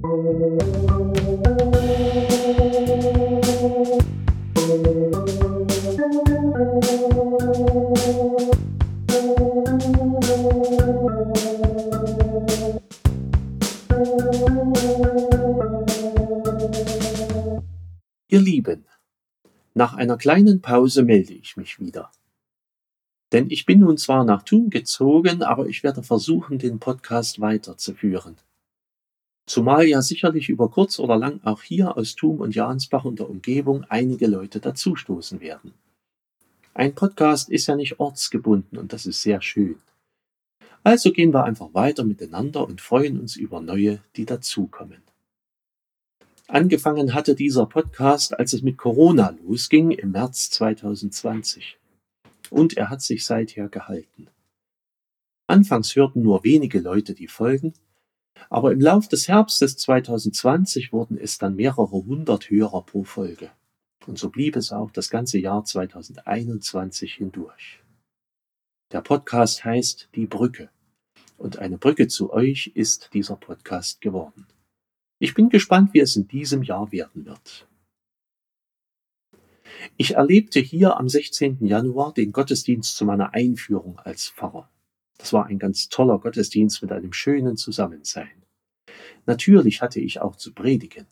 Ihr Lieben, nach einer kleinen Pause melde ich mich wieder. Denn ich bin nun zwar nach Thun gezogen, aber ich werde versuchen, den Podcast weiterzuführen. Zumal ja sicherlich über kurz oder lang auch hier aus Thum und Jansbach und der Umgebung einige Leute dazustoßen werden. Ein Podcast ist ja nicht ortsgebunden und das ist sehr schön. Also gehen wir einfach weiter miteinander und freuen uns über neue, die dazukommen. Angefangen hatte dieser Podcast, als es mit Corona losging im März 2020. Und er hat sich seither gehalten. Anfangs hörten nur wenige Leute die Folgen, aber im Lauf des Herbstes 2020 wurden es dann mehrere hundert Hörer pro Folge. Und so blieb es auch das ganze Jahr 2021 hindurch. Der Podcast heißt Die Brücke. Und eine Brücke zu euch ist dieser Podcast geworden. Ich bin gespannt, wie es in diesem Jahr werden wird. Ich erlebte hier am 16. Januar den Gottesdienst zu meiner Einführung als Pfarrer. Das war ein ganz toller Gottesdienst mit einem schönen Zusammensein. Natürlich hatte ich auch zu predigen.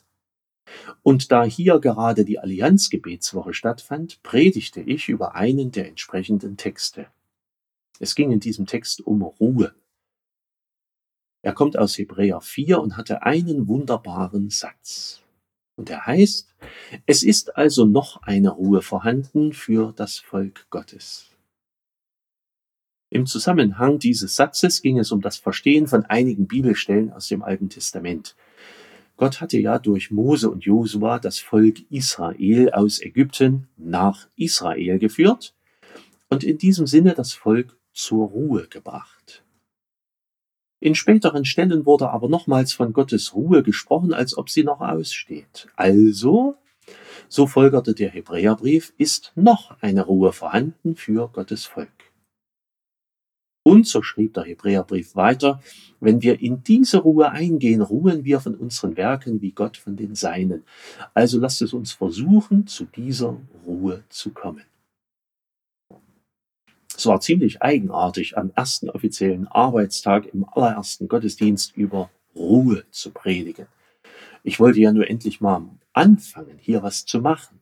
Und da hier gerade die Allianzgebetswoche stattfand, predigte ich über einen der entsprechenden Texte. Es ging in diesem Text um Ruhe. Er kommt aus Hebräer 4 und hatte einen wunderbaren Satz. Und er heißt, es ist also noch eine Ruhe vorhanden für das Volk Gottes. Im Zusammenhang dieses Satzes ging es um das Verstehen von einigen Bibelstellen aus dem Alten Testament. Gott hatte ja durch Mose und Josua das Volk Israel aus Ägypten nach Israel geführt und in diesem Sinne das Volk zur Ruhe gebracht. In späteren Stellen wurde aber nochmals von Gottes Ruhe gesprochen, als ob sie noch aussteht. Also, so folgerte der Hebräerbrief, ist noch eine Ruhe vorhanden für Gottes Volk. Und so schrieb der Hebräerbrief weiter, wenn wir in diese Ruhe eingehen, ruhen wir von unseren Werken wie Gott von den Seinen. Also lasst es uns versuchen, zu dieser Ruhe zu kommen. Es war ziemlich eigenartig, am ersten offiziellen Arbeitstag im allerersten Gottesdienst über Ruhe zu predigen. Ich wollte ja nur endlich mal anfangen, hier was zu machen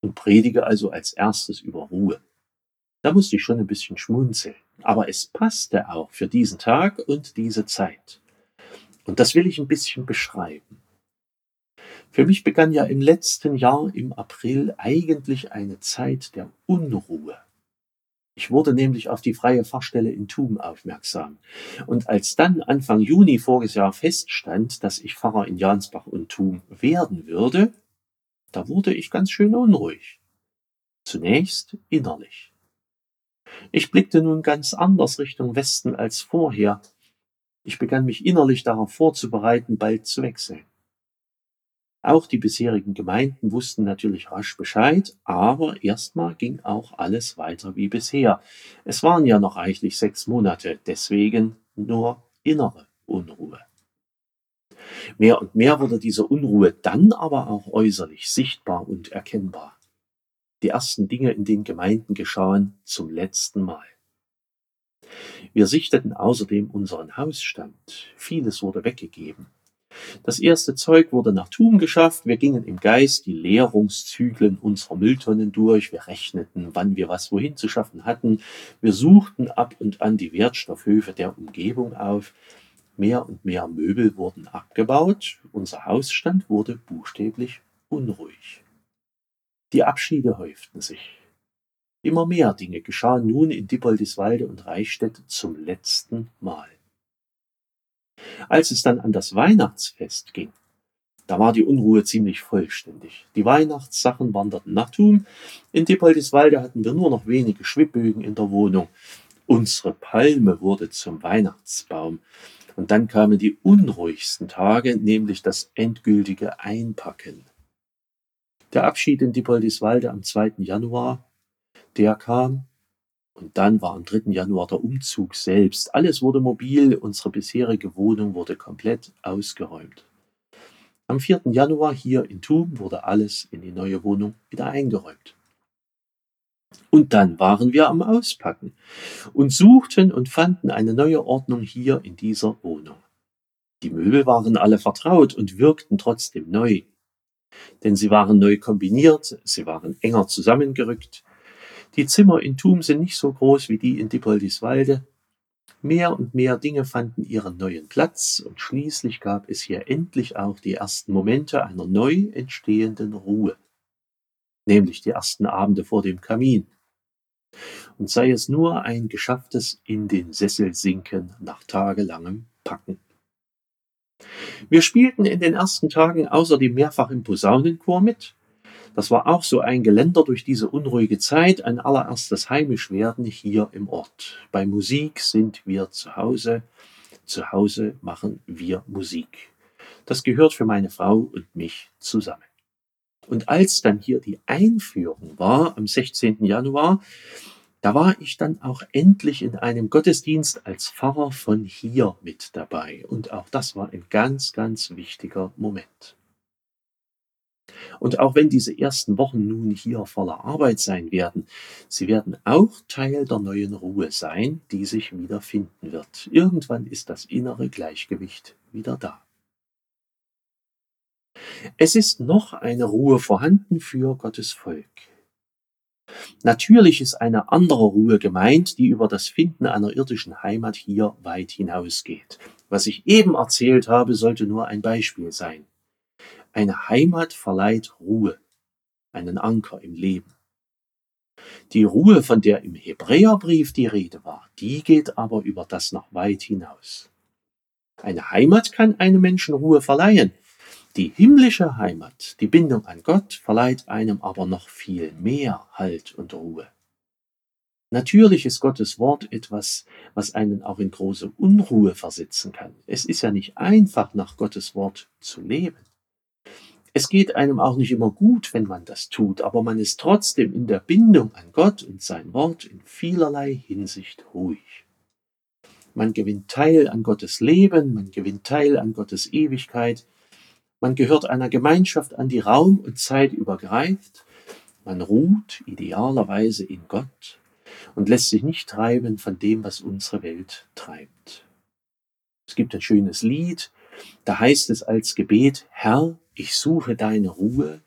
und predige also als erstes über Ruhe. Da musste ich schon ein bisschen schmunzeln, aber es passte auch für diesen Tag und diese Zeit. Und das will ich ein bisschen beschreiben. Für mich begann ja im letzten Jahr im April eigentlich eine Zeit der Unruhe. Ich wurde nämlich auf die freie Fachstelle in Thum aufmerksam. Und als dann Anfang Juni voriges Jahr feststand, dass ich Pfarrer in Jansbach und Thum werden würde, da wurde ich ganz schön unruhig. Zunächst innerlich. Ich blickte nun ganz anders Richtung Westen als vorher. Ich begann mich innerlich darauf vorzubereiten, bald zu wechseln. Auch die bisherigen Gemeinden wussten natürlich rasch Bescheid, aber erstmal ging auch alles weiter wie bisher. Es waren ja noch reichlich sechs Monate, deswegen nur innere Unruhe. Mehr und mehr wurde diese Unruhe dann aber auch äußerlich sichtbar und erkennbar. Die ersten Dinge in den Gemeinden geschahen zum letzten Mal. Wir sichteten außerdem unseren Hausstand. Vieles wurde weggegeben. Das erste Zeug wurde nach Thun geschafft. Wir gingen im Geist die Leerungszyklen unserer Mülltonnen durch. Wir rechneten, wann wir was wohin zu schaffen hatten. Wir suchten ab und an die Wertstoffhöfe der Umgebung auf. Mehr und mehr Möbel wurden abgebaut. Unser Hausstand wurde buchstäblich unruhig. Die Abschiede häuften sich. Immer mehr Dinge geschahen nun in Dippoldiswalde und Reichstätte zum letzten Mal. Als es dann an das Weihnachtsfest ging, da war die Unruhe ziemlich vollständig. Die Weihnachtssachen wanderten nach Thum. In Dippoldiswalde hatten wir nur noch wenige Schwibbögen in der Wohnung. Unsere Palme wurde zum Weihnachtsbaum. Und dann kamen die unruhigsten Tage, nämlich das endgültige Einpacken. Der Abschied in Dippoldiswalde am 2. Januar, der kam und dann war am 3. Januar der Umzug selbst. Alles wurde mobil, unsere bisherige Wohnung wurde komplett ausgeräumt. Am 4. Januar hier in Thum wurde alles in die neue Wohnung wieder eingeräumt. Und dann waren wir am Auspacken und suchten und fanden eine neue Ordnung hier in dieser Wohnung. Die Möbel waren alle vertraut und wirkten trotzdem neu. Denn sie waren neu kombiniert, sie waren enger zusammengerückt. Die Zimmer in Thum sind nicht so groß wie die in Dippoldiswalde. Mehr und mehr Dinge fanden ihren neuen Platz und schließlich gab es hier endlich auch die ersten Momente einer neu entstehenden Ruhe, nämlich die ersten Abende vor dem Kamin. Und sei es nur ein geschafftes in den Sessel sinken nach tagelangem Packen. Wir spielten in den ersten Tagen außerdem mehrfach im Posaunenchor mit. Das war auch so ein Geländer durch diese unruhige Zeit, ein allererstes Heimischwerden hier im Ort. Bei Musik sind wir zu Hause, zu Hause machen wir Musik. Das gehört für meine Frau und mich zusammen. Und als dann hier die Einführung war am 16. Januar, da war ich dann auch endlich in einem Gottesdienst als Pfarrer von hier mit dabei. Und auch das war ein ganz, ganz wichtiger Moment. Und auch wenn diese ersten Wochen nun hier voller Arbeit sein werden, sie werden auch Teil der neuen Ruhe sein, die sich wieder finden wird. Irgendwann ist das innere Gleichgewicht wieder da. Es ist noch eine Ruhe vorhanden für Gottes Volk. Natürlich ist eine andere Ruhe gemeint, die über das Finden einer irdischen Heimat hier weit hinausgeht. Was ich eben erzählt habe, sollte nur ein Beispiel sein. Eine Heimat verleiht Ruhe, einen Anker im Leben. Die Ruhe, von der im Hebräerbrief die Rede war, die geht aber über das noch weit hinaus. Eine Heimat kann einem Menschen Ruhe verleihen, die himmlische Heimat, die Bindung an Gott, verleiht einem aber noch viel mehr Halt und Ruhe. Natürlich ist Gottes Wort etwas, was einen auch in große Unruhe versetzen kann. Es ist ja nicht einfach, nach Gottes Wort zu leben. Es geht einem auch nicht immer gut, wenn man das tut, aber man ist trotzdem in der Bindung an Gott und sein Wort in vielerlei Hinsicht ruhig. Man gewinnt Teil an Gottes Leben, man gewinnt Teil an Gottes Ewigkeit, man gehört einer Gemeinschaft an, die Raum und Zeit übergreift. Man ruht idealerweise in Gott und lässt sich nicht treiben von dem, was unsere Welt treibt. Es gibt ein schönes Lied, da heißt es als Gebet, Herr, ich suche deine Ruhe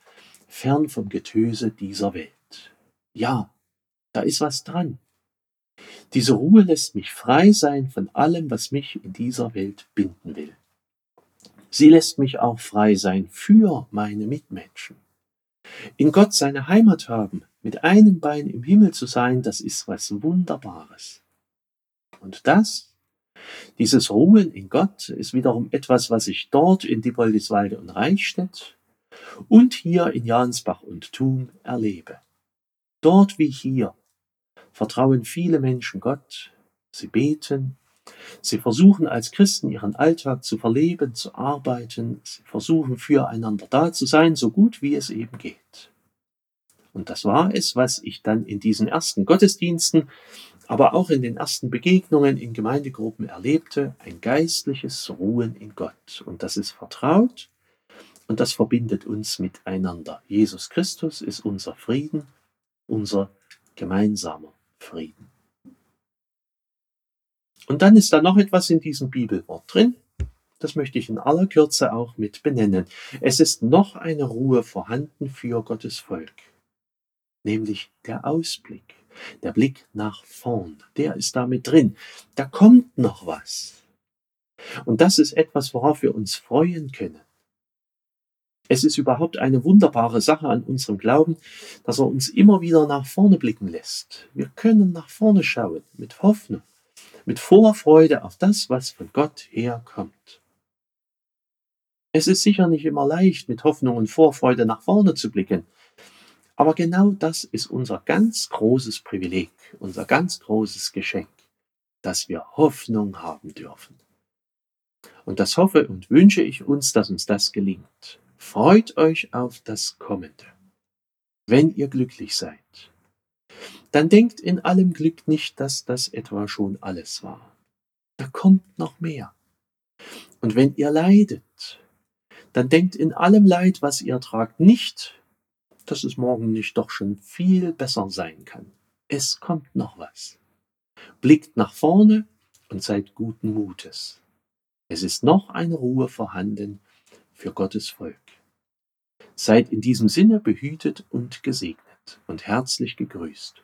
fern vom Getöse dieser Welt. Ja, da ist was dran. Diese Ruhe lässt mich frei sein von allem, was mich in dieser Welt binden will. Sie lässt mich auch frei sein für meine Mitmenschen. In Gott seine Heimat haben, mit einem Bein im Himmel zu sein, das ist was Wunderbares. Und das, dieses Ruhen in Gott, ist wiederum etwas, was ich dort in Diepoldiswalde und Reichstätt und hier in Jansbach und Thun erlebe. Dort wie hier vertrauen viele Menschen Gott, sie beten, Sie versuchen als Christen ihren Alltag zu verleben, zu arbeiten. Sie versuchen füreinander da zu sein, so gut wie es eben geht. Und das war es, was ich dann in diesen ersten Gottesdiensten, aber auch in den ersten Begegnungen in Gemeindegruppen erlebte, ein geistliches Ruhen in Gott. Und das ist vertraut und das verbindet uns miteinander. Jesus Christus ist unser Frieden, unser gemeinsamer Frieden. Und dann ist da noch etwas in diesem Bibelwort drin. Das möchte ich in aller Kürze auch mit benennen. Es ist noch eine Ruhe vorhanden für Gottes Volk, nämlich der Ausblick, der Blick nach vorn. Der ist damit drin. Da kommt noch was. Und das ist etwas, worauf wir uns freuen können. Es ist überhaupt eine wunderbare Sache an unserem Glauben, dass er uns immer wieder nach vorne blicken lässt. Wir können nach vorne schauen mit Hoffnung mit Vorfreude auf das, was von Gott herkommt. Es ist sicher nicht immer leicht, mit Hoffnung und Vorfreude nach vorne zu blicken, aber genau das ist unser ganz großes Privileg, unser ganz großes Geschenk, dass wir Hoffnung haben dürfen. Und das hoffe und wünsche ich uns, dass uns das gelingt. Freut euch auf das Kommende, wenn ihr glücklich seid dann denkt in allem Glück nicht, dass das etwa schon alles war. Da kommt noch mehr. Und wenn ihr leidet, dann denkt in allem Leid, was ihr tragt, nicht, dass es morgen nicht doch schon viel besser sein kann. Es kommt noch was. Blickt nach vorne und seid guten Mutes. Es ist noch eine Ruhe vorhanden für Gottes Volk. Seid in diesem Sinne behütet und gesegnet und herzlich gegrüßt.